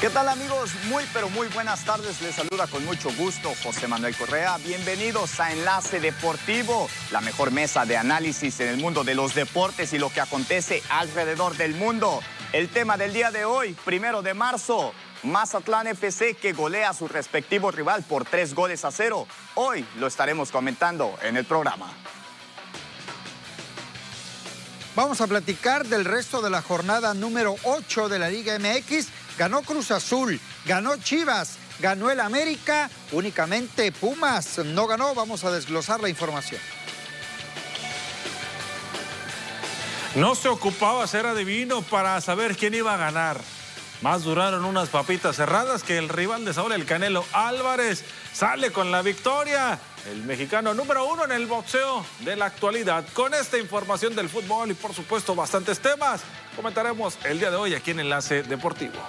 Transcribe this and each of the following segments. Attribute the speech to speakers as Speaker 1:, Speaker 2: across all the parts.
Speaker 1: ¿Qué tal amigos? Muy pero muy buenas tardes. Les saluda con mucho gusto José Manuel Correa. Bienvenidos a Enlace Deportivo, la mejor mesa de análisis en el mundo de los deportes y lo que acontece alrededor del mundo. El tema del día de hoy, primero de marzo, Mazatlán FC que golea a su respectivo rival por tres goles a cero. Hoy lo estaremos comentando en el programa.
Speaker 2: Vamos a platicar del resto de la jornada número 8 de la Liga MX ganó Cruz Azul, ganó Chivas, ganó el América, únicamente Pumas no ganó. Vamos a desglosar la información.
Speaker 3: No se ocupaba ser adivino para saber quién iba a ganar. Más duraron unas papitas cerradas que el rival de Saúl, el Canelo Álvarez, sale con la victoria. El mexicano número uno en el boxeo de la actualidad. Con esta información del fútbol y por supuesto bastantes temas, comentaremos el día de hoy aquí en Enlace Deportivo.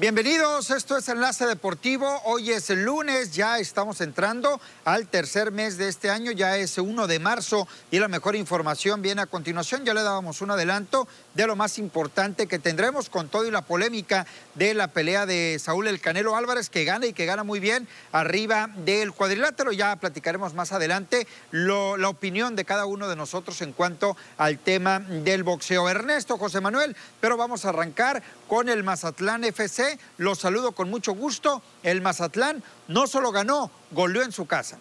Speaker 2: Bienvenidos, esto es Enlace Deportivo. Hoy es el lunes, ya estamos entrando al tercer mes de este año, ya es 1 de marzo y la mejor información viene a continuación. Ya le dábamos un adelanto de lo más importante que tendremos con todo y la polémica de la pelea de Saúl El Canelo Álvarez, que gana y que gana muy bien arriba del cuadrilátero. Ya platicaremos más adelante la opinión de cada uno de nosotros en cuanto al tema del boxeo. Ernesto, José Manuel, pero vamos a arrancar con el Mazatlán FC. Los saludo con mucho gusto. El Mazatlán no solo ganó, goleó en su casa.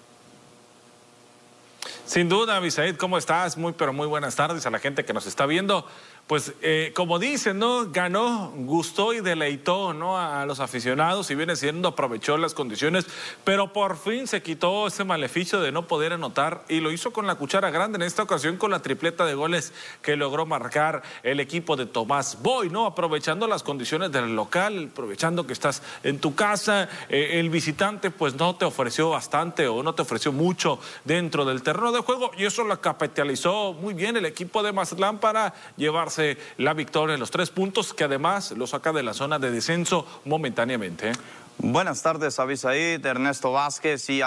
Speaker 3: Sin duda, Abisaid, ¿cómo estás? Muy, pero muy buenas tardes a la gente que nos está viendo pues eh, como dicen, ¿no? Ganó, gustó y deleitó, ¿no? A, los aficionados y viene siendo, aprovechó las condiciones, pero por fin se quitó ese maleficio de no poder anotar y lo hizo con la cuchara grande en esta ocasión con la tripleta de goles que logró marcar el equipo de Tomás Boy, ¿no? Aprovechando las condiciones del local, aprovechando que estás en tu casa, eh, el visitante pues no te ofreció bastante o no te ofreció mucho dentro del terreno de juego y eso lo capitalizó muy bien el equipo de Mazatlán para llevarse la victoria en los tres puntos, que además lo saca de la zona de descenso momentáneamente.
Speaker 1: Buenas tardes, Avisaid, Ernesto Vázquez y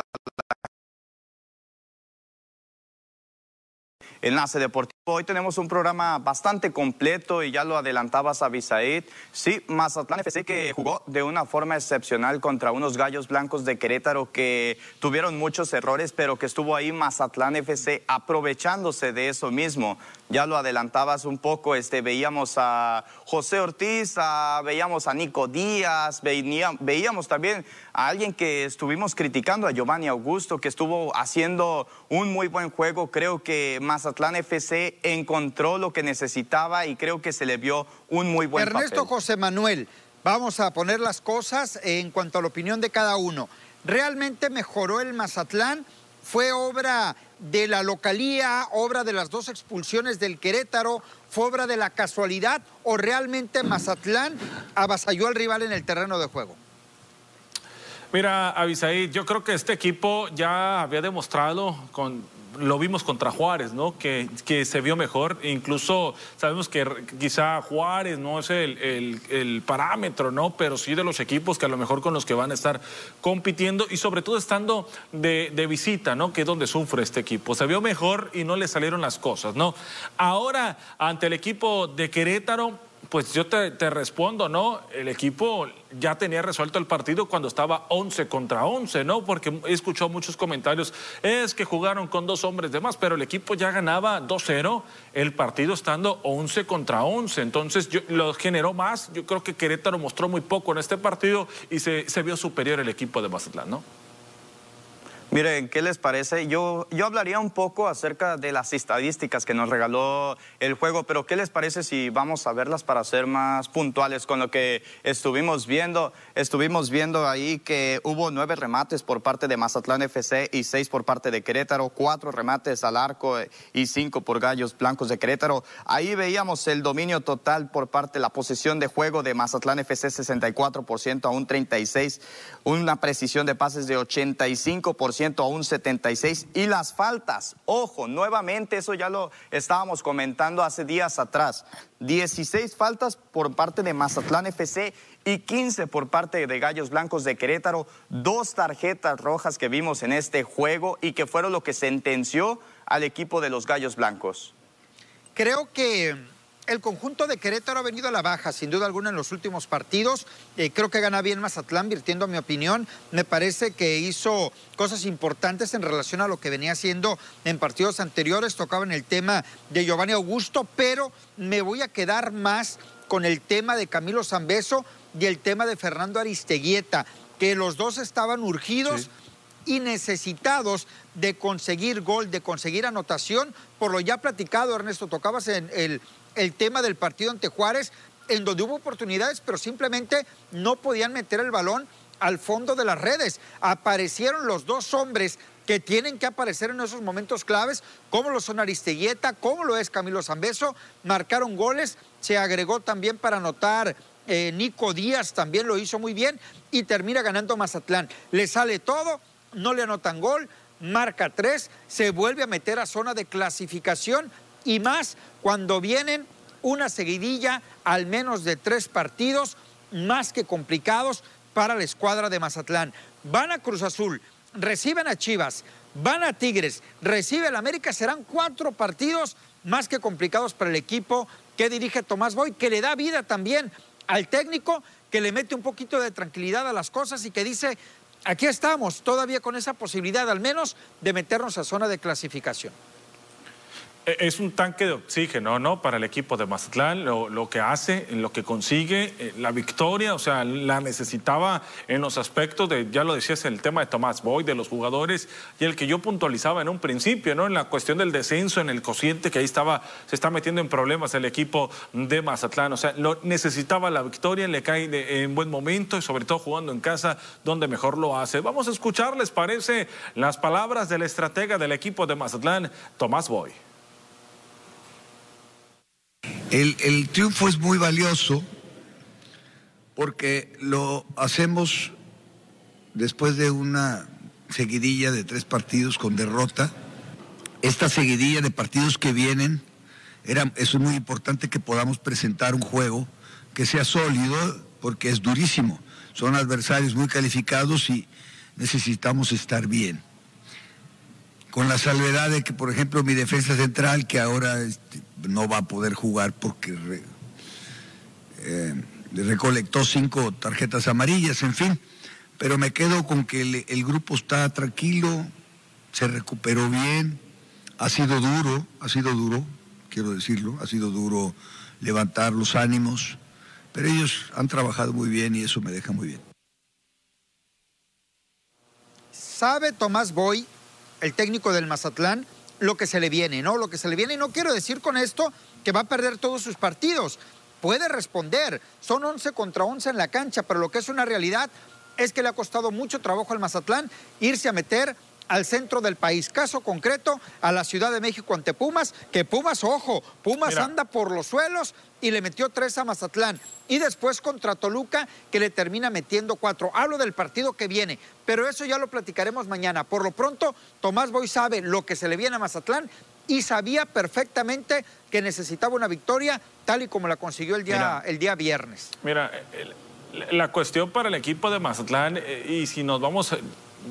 Speaker 1: Enlace Deportivo. Hoy tenemos un programa bastante completo y ya lo adelantabas a Bisaid. Sí, Mazatlán FC que jugó de una forma excepcional contra unos gallos blancos de Querétaro que tuvieron muchos errores, pero que estuvo ahí Mazatlán FC aprovechándose de eso mismo. Ya lo adelantabas un poco, este, veíamos a José Ortiz, veíamos a Nico Díaz, veíamos también a alguien que estuvimos criticando, a Giovanni Augusto, que estuvo haciendo un muy buen juego. Creo que Mazatlán FC encontró lo que necesitaba y creo que se le vio un muy buen
Speaker 2: Ernesto José Manuel, vamos a poner las cosas en cuanto a la opinión de cada uno. ¿Realmente mejoró el Mazatlán? ¿Fue obra de la localía, obra de las dos expulsiones del Querétaro? ¿Fue obra de la casualidad o realmente Mazatlán avasalló al rival en el terreno de juego?
Speaker 3: Mira, Avisaí, yo creo que este equipo ya había demostrado con lo vimos contra Juárez, ¿no? Que, que, se vio mejor. Incluso sabemos que quizá Juárez no es el, parámetro, ¿no? Pero sí de los equipos que a lo mejor con los que van a estar compitiendo y sobre todo estando de, de visita, ¿no? Que es donde sufre este equipo. Se vio mejor y no le salieron las cosas, ¿no? Ahora, ante el equipo de Querétaro, pues yo te, respondo, ¿no? El equipo ya tenía resuelto el partido cuando estaba 11 contra 11, ¿no? Porque he escuchado muchos comentarios, es que jugaron con dos hombres de más, pero el equipo ya ganaba 2-0, el partido estando 11 contra 11, entonces lo generó más, yo creo que Querétaro mostró muy poco en este partido y se vio superior el equipo de Mazatlán, ¿no?
Speaker 1: Miren, ¿qué les parece? Yo, yo hablaría un poco acerca de las estadísticas que nos regaló el juego, pero ¿qué les parece si vamos a verlas para ser más puntuales con lo que estuvimos viendo? Estuvimos viendo ahí que hubo nueve remates por parte de Mazatlán FC y seis por parte de Querétaro, cuatro remates al arco y cinco por Gallos Blancos de Querétaro. Ahí veíamos el dominio total por parte de la posición de juego de Mazatlán FC 64% a un 36%, una precisión de pases de 85% 50% a un 76%. Y las faltas, ojo, nuevamente eso ya lo estábamos comentando hace días atrás. 16 faltas por parte de Mazatlán FC y 15 por parte de Gallos Blancos de Querétaro. Dos tarjetas rojas que vimos en este juego y que fueron lo que sentenció al equipo de los Gallos Blancos.
Speaker 2: Creo que el conjunto de Querétaro ha venido a la baja, sin duda alguna, en los últimos partidos. Eh, creo que gana bien Mazatlán, virtiendo mi opinión. Me parece que hizo cosas importantes en relación a lo que venía haciendo en partidos anteriores. Tocaban el tema de Giovanni Augusto, pero me voy a quedar más con el tema de Camilo Zambeso y el tema de Fernando Aristeguieta, que los dos estaban urgidos. y necesitados de conseguir gol, de conseguir anotación, por lo ya platicado, Ernesto, tocabas en el el tema del partido ante Juárez, en donde hubo oportunidades, pero simplemente no podían meter el balón al fondo de las redes. Aparecieron los dos hombres que tienen que aparecer en esos momentos claves, como lo son Aristeguieta, como lo es Camilo Zambeso, marcaron goles, se agregó también para anotar eh, Nico Díaz, también lo hizo muy bien, y termina ganando Mazatlán. Le sale todo, no le anotan gol, marca tres, se vuelve a meter a zona de clasificación y más cuando vienen una seguidilla al menos de tres partidos más que complicados para la escuadra de Mazatlán. Van a Cruz Azul, reciben a Chivas, van a Tigres, recibe al América, serán cuatro partidos más que complicados para el equipo que dirige Tomás Boy, que le da vida también al técnico, que le mete un poquito de tranquilidad a las cosas y que dice, aquí estamos, todavía con esa posibilidad al menos de meternos a zona de clasificación.
Speaker 3: E-, es un tanque de oxígeno, ¿no? Para el equipo de Mazatlán, lo, que hace, lo que consigue, eh, la victoria, o sea, la necesitaba en los aspectos de, ya lo decías, el tema de Tomás Boy, de los jugadores, y el que yo puntualizaba en un principio, ¿no? En la cuestión del descenso, en el cociente, que ahí estaba, se está metiendo en problemas el equipo de Mazatlán, o sea, lo, necesitaba la victoria, le cae en buen momento y sobre todo jugando en casa, donde mejor lo hace. Vamos a escuchar, ¿les parece? Las palabras del estratega del equipo de Mazatlán, Tomás Boy.
Speaker 4: El, triunfo es muy valioso porque lo hacemos después de una seguidilla de tres partidos con derrota. Esta seguidilla de partidos que vienen, era, es muy importante que podamos presentar un juego que sea sólido porque es durísimo. Son adversarios muy calificados y necesitamos estar bien con la salvedad de que, por ejemplo, mi defensa central, que ahora este, no va a poder jugar porque eh, recolectó cinco tarjetas amarillas, en fin, pero me quedo con que el, grupo está tranquilo, se recuperó bien, ha sido duro, ha sido duro, quiero decirlo, ha sido duro levantar los ánimos, pero ellos han trabajado muy bien y eso me deja muy bien.
Speaker 2: ¿Sabe Tomás Boy el técnico del Mazatlán, lo que se le viene, ¿no? Lo que se le viene. Y no quiero decir con esto que va a perder todos sus partidos. Puede responder. Son 11 contra 11 en la cancha, pero lo que es una realidad es que le ha costado mucho trabajo al Mazatlán irse a meter al centro del país. Caso concreto, a la Ciudad de México ante Pumas, que Pumas, ojo, Pumas anda por los suelos y le metió tres a Mazatlán. Y después contra Toluca, que le termina metiendo cuatro. Hablo del partido que viene, pero eso ya lo platicaremos mañana. Por lo pronto, Tomás Boy sabe lo que se le viene a Mazatlán y sabía perfectamente que necesitaba una victoria tal y como la consiguió el día, el día viernes.
Speaker 3: Mira, la cuestión para el equipo de Mazatlán, eh, y si nos vamos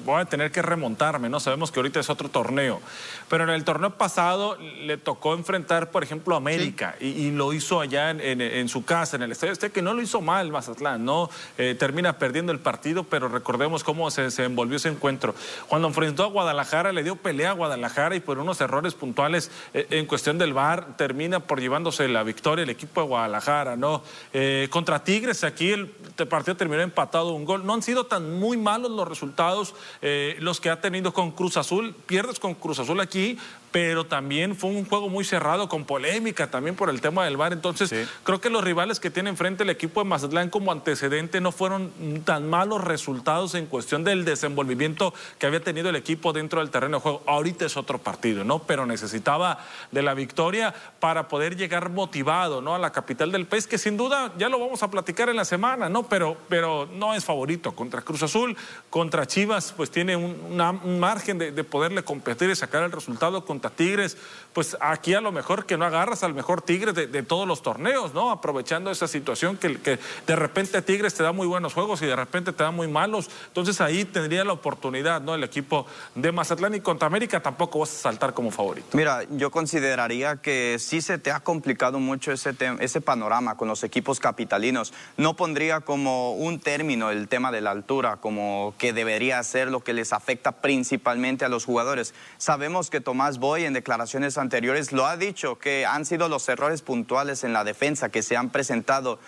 Speaker 3: voy a tener que remontarme, ¿no? Sabemos que ahorita es otro torneo. Pero en el torneo pasado le tocó enfrentar, por ejemplo, a América y, lo hizo allá en, su casa, en el Estadio Este, que no lo hizo mal Mazatlán, ¿no? Eh, termina perdiendo el partido, pero recordemos cómo se, envolvió ese encuentro. Cuando enfrentó a Guadalajara, le dio pelea a Guadalajara y por unos errores puntuales eh, en cuestión del VAR, termina por llevándose la victoria el equipo de Guadalajara, ¿no? Eh, contra Tigres, aquí el partido terminó empatado un gol. No han sido tan muy malos los resultados eh, los que ha tenido con Cruz Azul. Pierdes con Cruz Azul aquí, pero también fue un juego muy cerrado, con polémica también por el tema del VAR. Entonces, creo que los rivales que tiene enfrente el equipo de Mazatlán como antecedente no fueron tan malos resultados en cuestión del desenvolvimiento que había tenido el equipo dentro del terreno de juego. Ahorita es otro partido, ¿no? Pero necesitaba de la victoria para poder llegar motivado, ¿no? A la capital del país, que sin duda ya lo vamos a platicar en la semana, ¿no? Pero, pero no es favorito contra Cruz Azul, contra Chivas pues tiene un, margen de, poderle competir y sacar el resultado contra Tigres. Pues aquí a lo mejor que no agarras al mejor Tigres de, todos los torneos, ¿no? Aprovechando esa situación que, de repente Tigres te da muy buenos juegos y de repente te da muy malos. Entonces ahí tendría la oportunidad, ¿no? El equipo de Mazatlán y contra América tampoco vas a saltar como favorito.
Speaker 1: Mira, yo consideraría que sí se te ha complicado mucho ese, ese panorama con los equipos capitalinos. No pondría como un término el tema de la altura, como que debería ser lo que les afecta principalmente a los jugadores. Sabemos que Tomás Boy en declaraciones anteriores lo ha dicho, que han sido los errores puntuales en la defensa que se han presentado.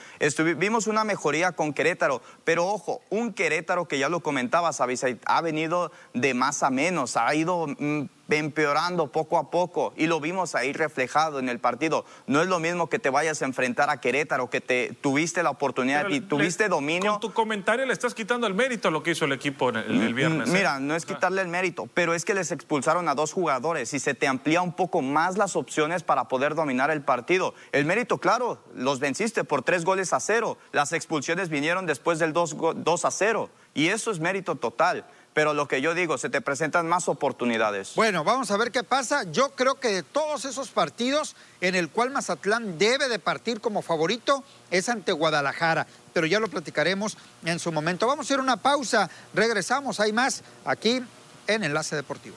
Speaker 1: vimos una mejoría con Querétaro, pero ojo, un Querétaro que ya lo comentabas, ha venido de más a menos, ha ido... Mm, empeorando poco a poco y lo vimos ahí reflejado en el partido. No es lo mismo que te vayas a enfrentar a Querétaro, que te tuviste la oportunidad y tuviste dominio.
Speaker 3: Con tu comentario le estás quitando el mérito a lo que hizo el equipo el, viernes.
Speaker 1: ¿eh? Mira, no es quitarle el mérito, pero es que les expulsaron a dos jugadores y se te amplía un poco más las opciones para poder dominar el partido. El mérito, claro, los venciste por tres goles a cero. Las expulsiones vinieron después del 2 a 0 y eso es mérito total pero lo que yo digo, se te presentan más oportunidades.
Speaker 2: Bueno, vamos a ver qué pasa. Yo creo que de todos esos partidos en el cual Mazatlán debe de partir como favorito es ante Guadalajara, pero ya lo platicaremos en su momento. Vamos a ir a una pausa, regresamos, hay más aquí en Enlace Deportivo.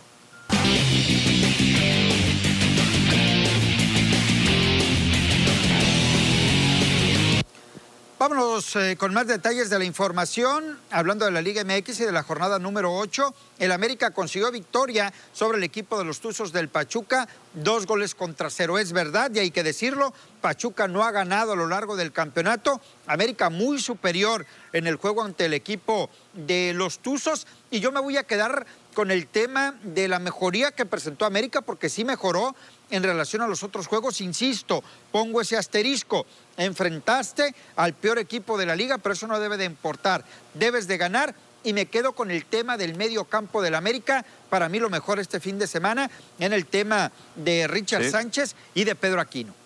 Speaker 2: Vámonos eh, con más detalles de la información. Hablando de la Liga MX y de la jornada número 8, el América consiguió victoria sobre el equipo de los Tuzos del Pachuca, dos goles contra cero. Es verdad, y hay que decirlo, Pachuca no ha ganado a lo largo del campeonato. América muy superior en el juego ante el equipo de los Tuzos. Y yo me voy a quedar con el tema de la mejoría que presentó América, porque sí mejoró en relación a los otros juegos. Insisto, pongo ese asterisco. Enfrentaste al peor equipo de la liga, pero eso no debe de importar. Debes de ganar y me quedo con el tema del medio campo del América. Para mí lo mejor este fin de semana en el tema de Richard Sánchez y de Pedro Aquino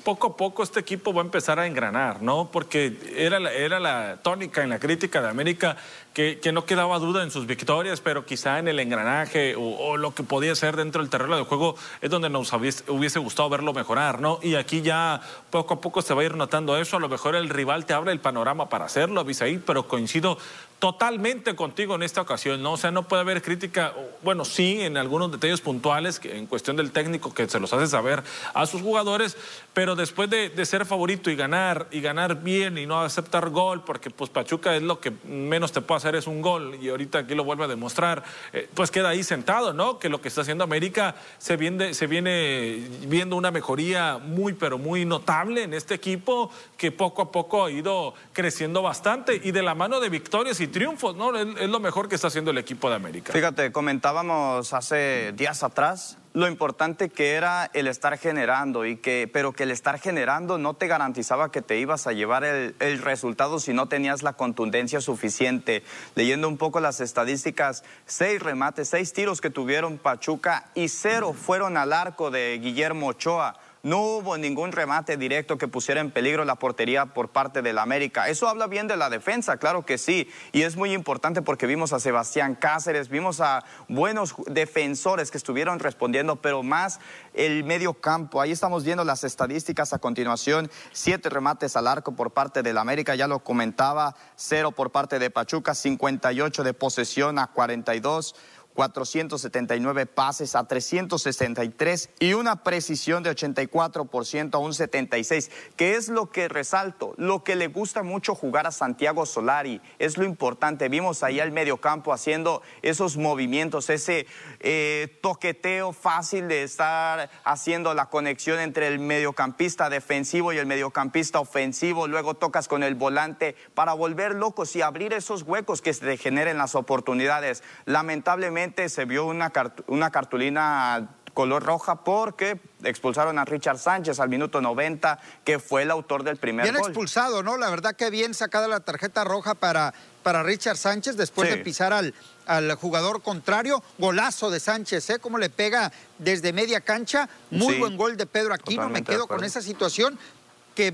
Speaker 3: poco a poco este equipo va a empezar a engranar, ¿no? Porque era la, era la tónica en la crítica de América que, no quedaba duda en sus victorias, pero quizá en el engranaje o, lo que podía ser dentro del terreno de juego es donde nos hubiese, gustado verlo mejorar, ¿no? Y aquí ya poco a poco se va a ir notando eso. A lo mejor el rival te abre el panorama para hacerlo, Abisaí, pero coincido totalmente contigo en esta ocasión, ¿no? O sea, no puede haber crítica, bueno, sí, en algunos detalles puntuales, en cuestión del técnico que se los hace saber a sus jugadores, pero después de, ser favorito y ganar, y ganar bien y no aceptar gol, porque pues Pachuca es lo que menos te puede hacer es un gol, y ahorita aquí lo vuelve a demostrar, eh, pues queda ahí sentado, ¿no? Que lo que está haciendo América se viene, se viene viendo una mejoría muy, pero muy notable en este equipo, que poco a poco ha ido creciendo bastante, y de la mano de victorias y triunfos, ¿no? Es, lo mejor que está haciendo el equipo de América.
Speaker 1: Fíjate, comentábamos hace días atrás lo importante que era el estar generando y que pero que el estar generando no te garantizaba que te ibas a llevar el, el, resultado si no tenías la contundencia suficiente leyendo un poco las estadísticas seis remates seis tiros que tuvieron Pachuca y cero fueron al arco de Guillermo Ochoa no hubo ningún remate directo que pusiera en peligro la portería por parte del América. Eso habla bien de la defensa, claro que sí. Y es muy importante porque vimos a Sebastián Cáceres, vimos a buenos defensores que estuvieron respondiendo, pero más el medio campo. Ahí estamos viendo las estadísticas a continuación. Siete remates al arco por parte del América, ya lo comentaba. Cero por parte de Pachuca, 58 de posesión a 42 479 pases a 363 y una precisión de 84% a un 76, que es lo que resalto, lo que le gusta mucho jugar a Santiago Solari, es lo importante. Vimos ahí al mediocampo haciendo esos movimientos, ese eh, toqueteo fácil de estar haciendo la conexión entre el mediocampista defensivo y el mediocampista ofensivo, luego tocas con el volante para volver locos y abrir esos huecos que se generen las oportunidades. Lamentablemente, se vio una, una cartulina color roja porque expulsaron a Richard Sánchez al minuto 90, que fue el autor del primer
Speaker 2: bien expulsado, ¿no? La verdad que bien sacada la tarjeta roja para, para Richard Sánchez después de pisar al, al jugador contrario. Golazo de Sánchez, ¿eh? Cómo le pega desde media cancha. Muy buen gol de Pedro Aquino. Me quedo con esa situación que...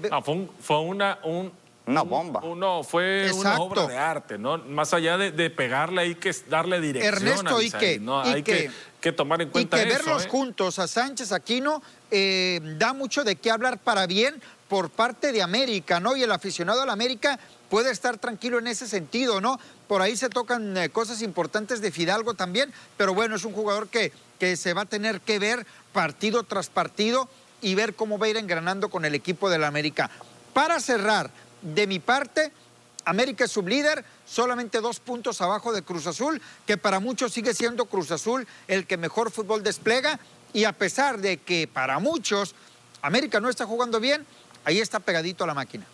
Speaker 3: fue, una, un
Speaker 1: Una bomba.
Speaker 3: Uno fue una obra de arte, ¿no? Más allá de, de pegarle hay que darle dirección.
Speaker 2: Ernesto,
Speaker 3: a
Speaker 2: y
Speaker 3: Abisail,
Speaker 2: que-
Speaker 3: ¿no?
Speaker 2: y
Speaker 3: hay que,
Speaker 2: que-
Speaker 3: que tomar en
Speaker 2: Y
Speaker 3: cuenta
Speaker 2: que
Speaker 3: eso.
Speaker 2: verlos
Speaker 3: ¿eh?
Speaker 2: juntos a Sánchez Aquino eh, da mucho de qué hablar para bien por parte de América, ¿no? Y el aficionado a la América puede estar tranquilo en ese sentido, ¿no? Por ahí se tocan eh, cosas importantes de Fidalgo también, pero bueno, es un jugador que, que se va a tener que ver partido tras partido y ver cómo va a ir engranando con el equipo de la América. Para cerrar, de mi parte, América es sublíder, solamente dos puntos abajo de Cruz Azul, que para muchos sigue siendo Cruz Azul el que mejor fútbol despliega. Y a pesar de que para muchos América no está jugando bien, ahí está pegadito a la máquina.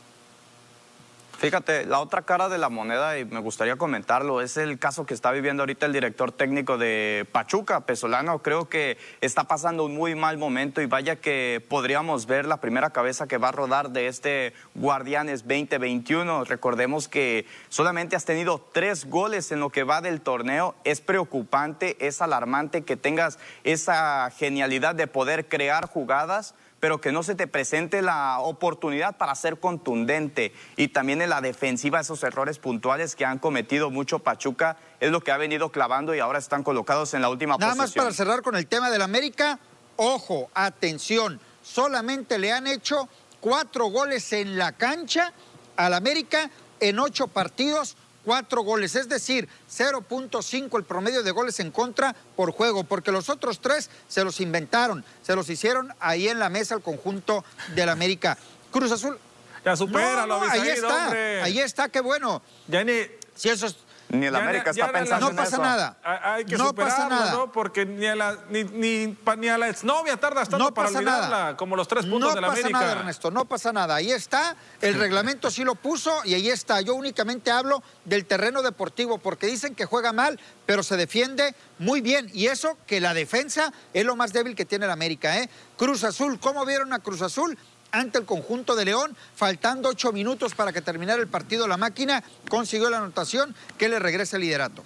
Speaker 1: Fíjate, la otra cara de la moneda, y me gustaría comentarlo, es el caso que está viviendo ahorita el director técnico de Pachuca, Pesolano. Creo que está pasando un muy mal momento y vaya que podríamos ver la primera cabeza que va a rodar de este Guardianes 2021. Recordemos que solamente has tenido tres goles en lo que va del torneo. Es preocupante, es alarmante que tengas esa genialidad de poder crear jugadas pero que no se te presente la oportunidad para ser contundente. Y también en la defensiva, esos errores puntuales que han cometido mucho Pachuca, es lo que ha venido clavando y ahora están colocados en la última
Speaker 2: Nada más
Speaker 1: posición.
Speaker 2: para cerrar con el tema del América, ojo, atención, solamente le han hecho cuatro goles en la cancha al América en ocho partidos, cuatro goles, es decir, 0.5 el promedio de goles en contra por juego, porque los otros tres se los inventaron, se los hicieron ahí en la mesa el conjunto del América. Cruz Azul.
Speaker 3: Ya supéralo,
Speaker 2: No, no, ahí está,
Speaker 3: hombre.
Speaker 2: ahí está, qué bueno.
Speaker 3: Ni,
Speaker 2: Si eso es,
Speaker 1: Ni el
Speaker 3: Ya
Speaker 1: América
Speaker 3: ya
Speaker 1: está pensando
Speaker 2: no
Speaker 1: en
Speaker 2: pasa
Speaker 1: eso.
Speaker 2: nada.
Speaker 3: hay que
Speaker 2: no pasa
Speaker 3: superarlo,
Speaker 2: nada.
Speaker 3: ¿no? Porque ni a la, ni, ni, pa- ni a la exnovia tardas tanto
Speaker 2: No
Speaker 3: para
Speaker 2: pasa
Speaker 3: olvidarla,
Speaker 2: nada.
Speaker 3: como los tres puntos
Speaker 2: no
Speaker 3: de la
Speaker 2: pasa
Speaker 3: América.
Speaker 2: nada, Ernesto, no pasa nada. Ahí está, el reglamento sí lo puso y ahí está. Yo únicamente hablo del terreno deportivo porque dicen que juega mal, pero se defiende muy bien. Y eso que la defensa es lo más débil que tiene el América. ¿eh? Cruz Azul, ¿cómo vieron a Cruz Azul? Ante el conjunto de León, faltando ocho minutos para que terminara el partido, la máquina consiguió la anotación que le regresa el liderato.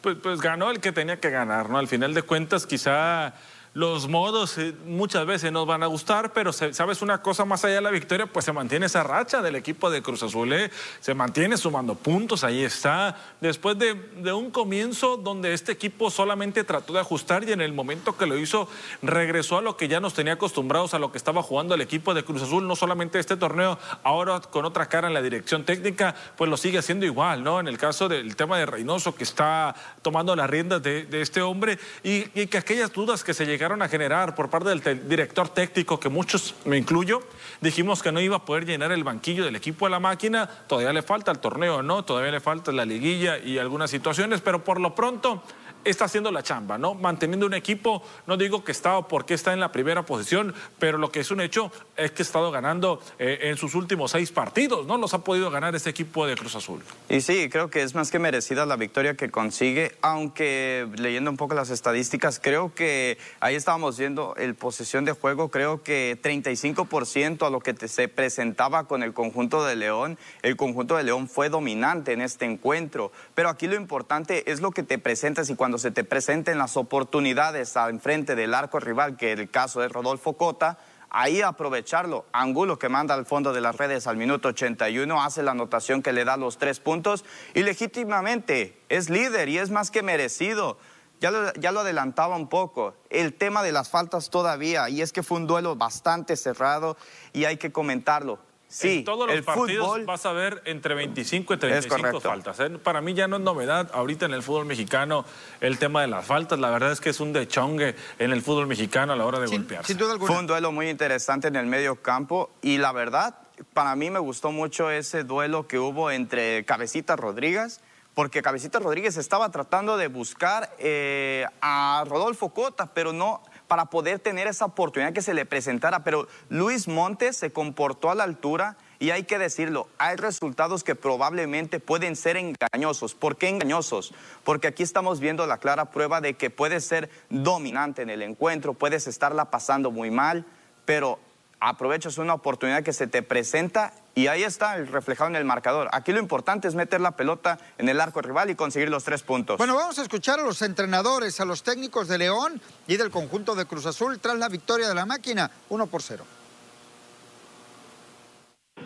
Speaker 3: Pues, pues ganó el que tenía que ganar, ¿no? Al final de cuentas, quizá los modos eh, muchas veces nos van a gustar, pero sabes una cosa más allá de la victoria, pues se mantiene esa racha del equipo de Cruz Azul, ¿eh? se mantiene sumando puntos, ahí está. Después de, de un comienzo donde este equipo solamente trató de ajustar y en el momento que lo hizo regresó a lo que ya nos tenía acostumbrados a lo que estaba jugando el equipo de Cruz Azul, no solamente este torneo, ahora con otra cara en la dirección técnica, pues lo sigue haciendo igual, ¿no? En el caso del tema de Reynoso que está tomando las riendas de, de este hombre y, y que aquellas dudas que se llegaron a generar por parte del director técnico, que muchos, me incluyo, dijimos que no iba a poder llenar el banquillo del equipo de la máquina, todavía le falta el torneo, ¿no? Todavía le falta la liguilla y algunas situaciones, pero por lo pronto está haciendo la chamba, ¿no? Manteniendo un equipo, no digo que está o porque está en la primera posición, pero lo que es un hecho es que ha estado ganando eh, en sus últimos seis partidos, ¿no? Los ha podido ganar ese equipo de Cruz Azul.
Speaker 1: Y sí, creo que es más que merecida la victoria que consigue, aunque leyendo un poco las estadísticas, creo que ahí estábamos viendo el posesión de juego, creo que 35% a lo que te- se presentaba con el conjunto de León, el conjunto de León fue dominante en este encuentro, pero aquí lo importante es lo que te presentas y cuando se te presenten las oportunidades al enfrente del arco rival, que el caso es Rodolfo Cota, ahí aprovecharlo. Angulo que manda al fondo de las redes al minuto 81, hace la anotación que le da los tres puntos y legítimamente es líder y es más que merecido. Ya lo, ya lo adelantaba un poco. El tema de las faltas todavía, y es que fue un duelo bastante cerrado y hay que comentarlo. Sí,
Speaker 3: en todos los
Speaker 1: el
Speaker 3: partidos
Speaker 1: fútbol
Speaker 3: vas a ver entre 25 y 35
Speaker 1: correcto.
Speaker 3: faltas. ¿eh? Para mí ya no es novedad ahorita en el fútbol mexicano el tema de las faltas. La verdad es que es un dechongue en el fútbol mexicano a la hora de
Speaker 2: Sin,
Speaker 3: golpearse.
Speaker 2: sin duda alguna.
Speaker 1: Fue un duelo muy interesante en el medio campo y la verdad, para mí me gustó mucho ese duelo que hubo entre Cabecita Rodríguez, porque Cabecita Rodríguez estaba tratando de buscar eh, a Rodolfo Cota, pero no para poder tener esa oportunidad que se le presentara. Pero Luis Montes se comportó a la altura y hay que decirlo, hay resultados que probablemente pueden ser engañosos. ¿Por qué engañosos? Porque aquí estamos viendo la clara prueba de que puedes ser dominante en el encuentro, puedes estarla pasando muy mal, pero aprovechas una oportunidad que se te presenta y ahí está el reflejado en el marcador. Aquí lo importante es meter la pelota en el arco rival y conseguir los tres puntos.
Speaker 2: Bueno, vamos a escuchar a los entrenadores, a los técnicos de León y del conjunto de Cruz Azul tras la victoria de la máquina, 1 por 0.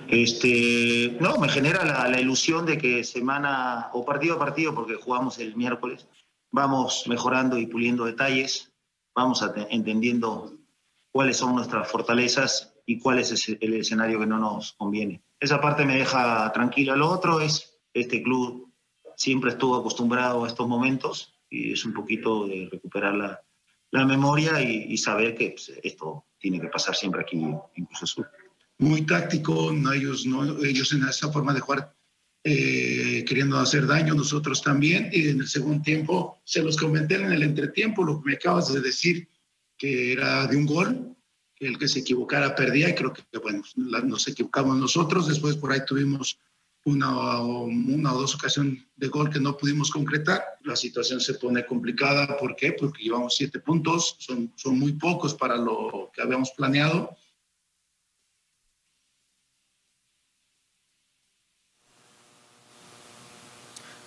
Speaker 5: Este, no, me genera la, ilusión de que semana o partido a partido, porque jugamos el miércoles, vamos mejorando y puliendo detalles, vamos entendiendo cuáles son nuestras fortalezas y cuál es el escenario que no nos conviene. Esa parte me deja tranquila. Lo otro es, este club siempre estuvo acostumbrado a estos momentos y es un poquito de recuperar la, la memoria y, saber que pues, esto tiene que pasar siempre aquí en Cruz Azul.
Speaker 6: Muy táctico, ellos, no, ellos en esa forma de jugar eh, queriendo hacer daño, nosotros también. Y en el segundo tiempo, se los comenté en el entretiempo, lo que me acabas de decir, que era de un gol, el que se equivocara perdía, y creo que, bueno, nos equivocamos nosotros. Después por ahí tuvimos una, una o dos ocasiones de gol que no pudimos concretar. La situación se pone complicada. ¿Por qué? Porque llevamos siete puntos, son, son muy pocos para lo que habíamos planeado.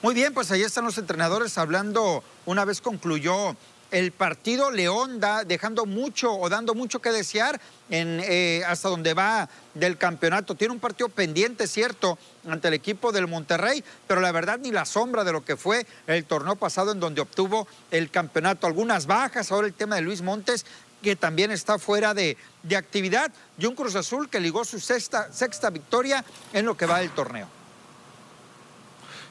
Speaker 2: Muy bien, pues ahí están los entrenadores hablando una vez concluyó el partido León da, dejando mucho o dando mucho que desear en, eh, hasta donde va del campeonato. Tiene un partido pendiente, cierto, ante el equipo del Monterrey, pero la verdad ni la sombra de lo que fue el torneo pasado en donde obtuvo el campeonato. Algunas bajas, ahora el tema de Luis Montes, que también está fuera de, de actividad, y un Cruz Azul que ligó su sexta, sexta victoria en lo que va del torneo.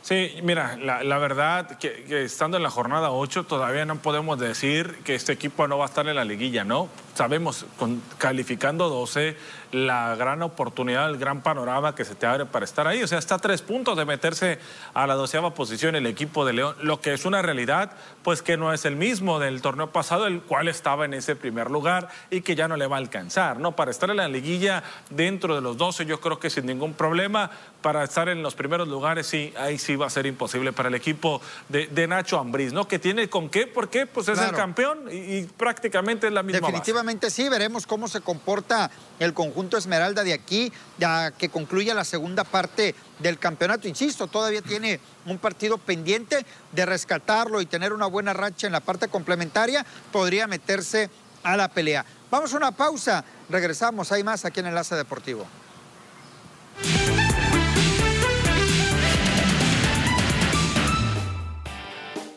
Speaker 3: Sí, mira, la, verdad que, estando en la jornada 8 todavía no podemos decir que este equipo no va a estar en la liguilla, ¿no? Sabemos, con, calificando 12, la gran oportunidad, el gran panorama que se te abre para estar ahí. O sea, está a tres puntos de meterse a la doceava posición el equipo de León, lo que es una realidad, pues que no es el mismo del torneo pasado, el cual estaba en ese primer lugar y que ya no le va a alcanzar, ¿no? Para estar en la liguilla dentro de los 12, yo creo que sin ningún problema. Para estar en los primeros lugares, sí, ahí sí va a ser imposible para el equipo de, Nacho Ambriz, ¿no? Que tiene con qué, ¿por qué? Pues es el campeón y, prácticamente es la misma
Speaker 2: Definitivamente sí, veremos cómo se comporta el conjunto Esmeralda de aquí, ya que concluya la segunda parte del campeonato. Insisto, todavía tiene un partido pendiente de rescatarlo y tener una buena racha en la parte complementaria, podría meterse a la pelea. Vamos a una pausa, regresamos, hay más aquí en Enlace Deportivo.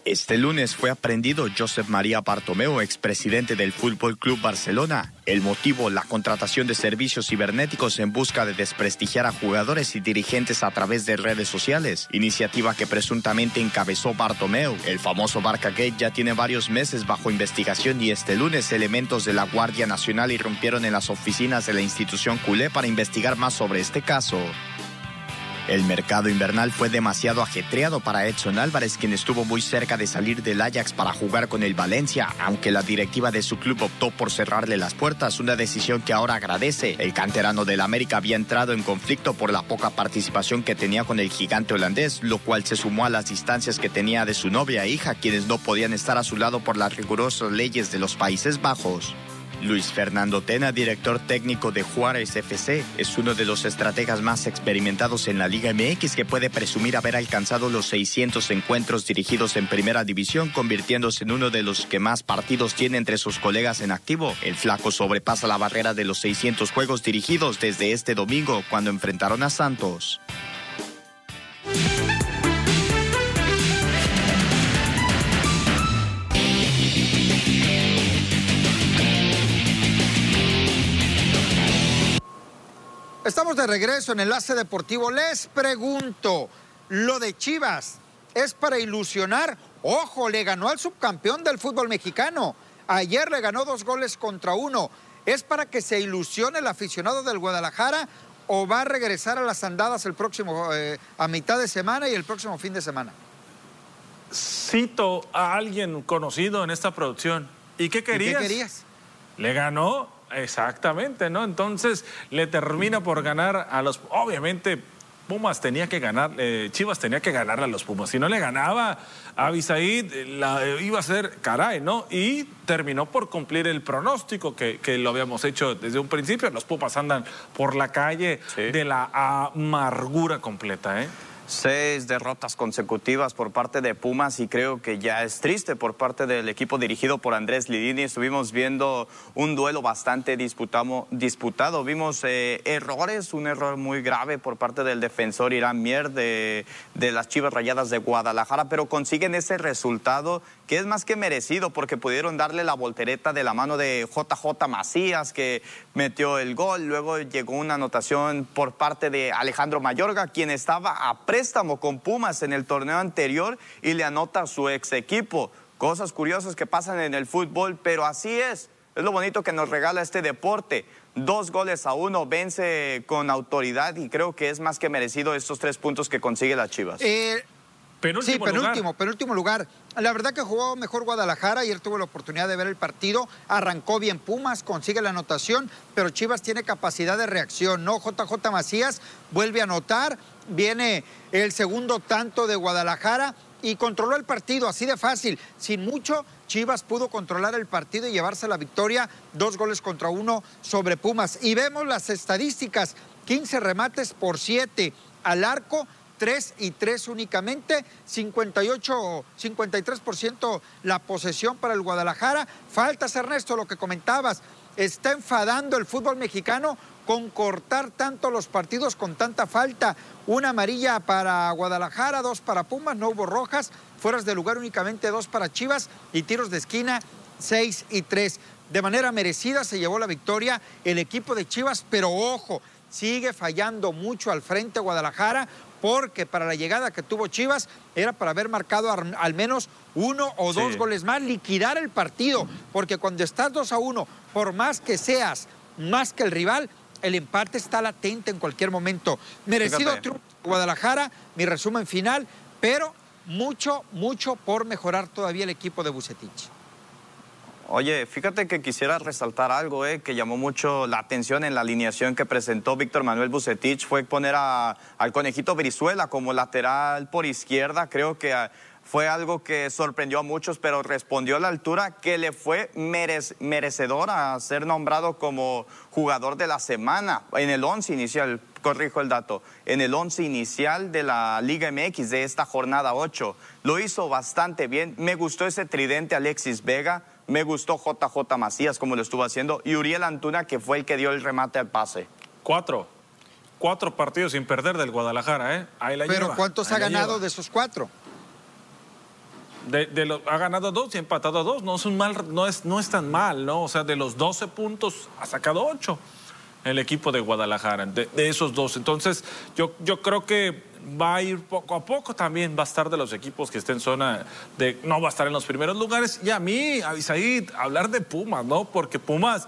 Speaker 1: Este lunes fue aprendido Josep María Bartomeu, expresidente del Fútbol Club Barcelona. El motivo, la contratación de servicios cibernéticos en busca de desprestigiar a jugadores y dirigentes a través de redes sociales, iniciativa que presuntamente encabezó Bartomeu. El famoso Barca Gate ya tiene varios meses bajo investigación y este lunes elementos de la Guardia Nacional irrumpieron en las oficinas de la institución culé para investigar más sobre este caso. El mercado invernal fue demasiado ajetreado para Edson Álvarez, quien estuvo muy cerca de salir del Ajax para jugar con el Valencia, aunque la directiva de su club optó por cerrarle las puertas, una decisión que ahora agradece. El canterano del América había entrado en conflicto por la poca participación que tenía con el gigante holandés, lo cual se sumó a las distancias que tenía de su novia e hija, quienes no podían estar a su lado por las rigurosas leyes de los Países Bajos. Luis Fernando Tena, director técnico de Juárez FC, es uno de los estrategas más experimentados en la Liga MX que puede presumir haber alcanzado los 600 encuentros dirigidos en Primera División, convirtiéndose en uno de los que más partidos tiene entre sus colegas en activo. El flaco sobrepasa la barrera de los 600 juegos dirigidos desde este domingo cuando enfrentaron a Santos.
Speaker 2: Estamos de regreso en Enlace Deportivo. Les pregunto, ¿lo de Chivas es para ilusionar? Ojo, le ganó al subcampeón del fútbol mexicano. Ayer le ganó dos goles contra uno. ¿Es para que se ilusione el aficionado del Guadalajara o va a regresar a las andadas el próximo, eh, a mitad de semana y el próximo fin de semana?
Speaker 3: Cito a alguien conocido en esta producción. ¿Y qué querías?
Speaker 2: ¿Y qué querías?
Speaker 3: Le ganó Exactamente, ¿no? Entonces le termina por ganar a los... Obviamente Pumas tenía que ganar, eh, Chivas tenía que ganarle a los Pumas. Si no le ganaba a Bisaid, la, iba a ser caray, ¿no? Y terminó por cumplir el pronóstico que, lo habíamos hecho desde un principio. Los Pumas andan por la calle de la amargura completa, ¿eh?
Speaker 1: Seis derrotas consecutivas por parte de Pumas y creo que ya es triste por parte del equipo dirigido por Andrés Lidini. Estuvimos viendo un duelo bastante disputado. Vimos eh, errores, un error muy grave por parte del defensor Irán Mier de, de las Chivas Rayadas de Guadalajara, pero consiguen ese resultado que es más que merecido porque pudieron darle la voltereta de la mano de JJ Macías que metió el gol. Luego llegó una anotación por parte de Alejandro Mayorga, quien estaba a préstamo con Pumas en el torneo anterior y le anota a su ex equipo. Cosas curiosas que pasan en el fútbol, pero así es. Es lo bonito que nos regala este deporte. Dos goles a uno, vence con autoridad y creo que es más que merecido estos tres puntos que consigue las Chivas.
Speaker 2: Eh, sí, penúltimo, penúltimo lugar. La verdad que jugó mejor Guadalajara, ayer tuvo la oportunidad de ver el partido, arrancó bien Pumas, consigue la anotación, pero Chivas tiene capacidad de reacción, ¿no? JJ Macías vuelve a anotar, viene el segundo tanto de Guadalajara y controló el partido, así de fácil, sin mucho. Chivas pudo controlar el partido y llevarse la victoria, dos goles contra uno sobre Pumas. Y vemos las estadísticas, 15 remates por 7 al arco, 3 y 3 únicamente, 58, 53% la posesión para el Guadalajara. Faltas, Ernesto, lo que comentabas. Está enfadando el fútbol mexicano con cortar tanto los partidos con tanta falta. Una amarilla para Guadalajara, dos para Pumas, no hubo rojas, fueras de lugar únicamente dos para Chivas y tiros de esquina 6 y 3. De manera merecida se llevó la victoria el equipo de Chivas, pero ojo, sigue fallando mucho al frente Guadalajara porque para la llegada que tuvo Chivas era para haber marcado al menos uno o dos goles más, liquidar el partido, porque cuando estás 2 a 1, por más que seas más que el rival, el empate está latente en cualquier momento. Merecido triunfo Guadalajara, mi resumen final, pero mucho, mucho por mejorar todavía el equipo de Bucetich.
Speaker 1: Oye, fíjate que quisiera resaltar algo eh, que llamó mucho la atención en la alineación que presentó Víctor Manuel Bucetich, fue poner al conejito Brizuela como lateral por izquierda. Creo que ah, fue algo que sorprendió a muchos, pero respondió a la altura que le fue merecedor a ser nombrado como jugador de la semana en el 11 inicial, corrijo el dato, en el 11 inicial de la Liga MX de esta jornada 8. Lo hizo bastante bien. Me gustó ese tridente Alexis Vega me gustó JJ Macías como lo estuvo haciendo y Uriel Antuna que fue el que dio el remate al pase.
Speaker 3: Cuatro. Cuatro partidos sin perder del Guadalajara, ¿eh?
Speaker 2: Ahí la Pero ¿cuántos ha ganado de esos cuatro?
Speaker 3: De, ha ganado dos y empatado dos. No es, un mal, no, es, no es tan mal, ¿no? O sea, de los 12 puntos ha sacado ocho el equipo de Guadalajara, de, esos dos. Entonces, yo, yo creo que va a ir poco a poco también, va a estar de los equipos que estén en zona de, no va a estar en los primeros lugares. Y a mí, a Isaí, hablar de Pumas, ¿no? Porque Pumas,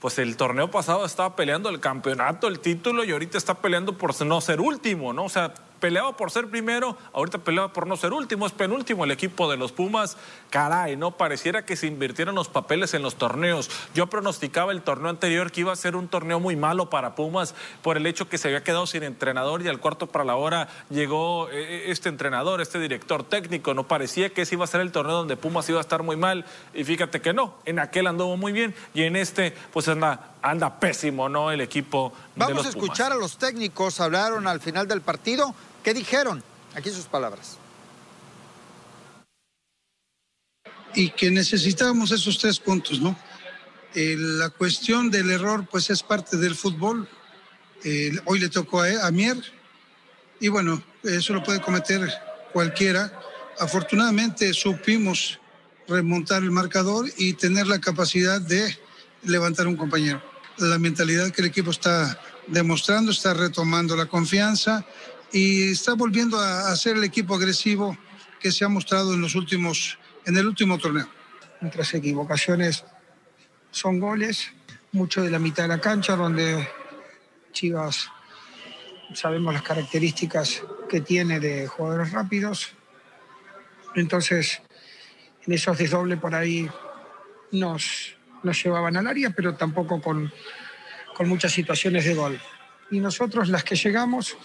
Speaker 3: pues el torneo pasado estaba peleando el campeonato, el título, y ahorita está peleando por no ser último, ¿no? O sea, peleaba por ser primero, ahorita peleaba por no ser último, es penúltimo el equipo de los Pumas. Caray, no pareciera que se invirtieran los papeles en los torneos. Yo pronosticaba el torneo anterior que iba a ser un torneo muy malo para Pumas por el hecho que se había quedado sin entrenador y al cuarto para la hora llegó eh, eh, este entrenador, este director técnico. No parecía que ese iba a ser el torneo donde Pumas iba a estar muy mal y fíjate que no, en aquel anduvo muy bien y en este pues anda, anda pésimo, ¿no? El equipo.
Speaker 2: Vamos a escuchar a los técnicos, hablaron al final del partido. ¿Qué dijeron? Aquí sus palabras.
Speaker 7: Y que necesitábamos esos tres puntos, ¿no? Eh, la cuestión del error, pues es parte del fútbol. Eh, hoy le tocó a, a Mier y bueno, eso lo puede cometer cualquiera. Afortunadamente supimos remontar el marcador y tener la capacidad de levantar un compañero. La mentalidad que el equipo está demostrando, está retomando la confianza y está volviendo a, ser el equipo agresivo que se ha mostrado en los últimos, en el último torneo.
Speaker 8: Nuestras equivocaciones son goles, mucho de la mitad de la cancha, donde Chivas sabemos las características que tiene de jugadores rápidos. Entonces, en esos desdobles por ahí nos, nos llevaban al área, pero tampoco con, con muchas situaciones de gol. Y nosotros las que llegamos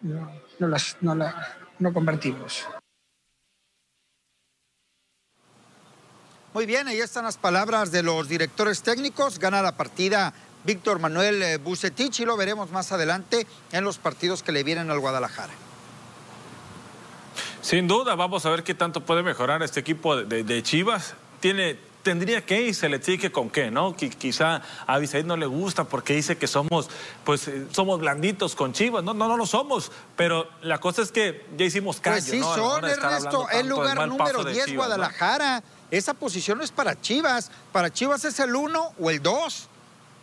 Speaker 8: no, las, no, la, no convertimos.
Speaker 2: Muy bien, ahí están las palabras de los directores técnicos. Gana la partida Víctor Manuel eh, Bucetich y lo veremos más adelante en los partidos que le vienen al Guadalajara.
Speaker 3: Sin duda, vamos a ver qué tanto puede mejorar este equipo de, de Chivas. Tiene, tendría que y se le exige con qué, ¿no? Que quizá a Bisaid no le gusta porque dice que somos, pues, eh, somos blanditos con Chivas. No, no, no lo somos. Pero la cosa es que ya hicimos callo,
Speaker 2: Pues sí
Speaker 3: ¿no?
Speaker 2: Son, Ernesto. El lugar número
Speaker 3: paso de
Speaker 2: 10,
Speaker 3: Chivas, ¿no?
Speaker 2: Guadalajara. Esa posición no es para Chivas. Para Chivas es el 1 o el 2.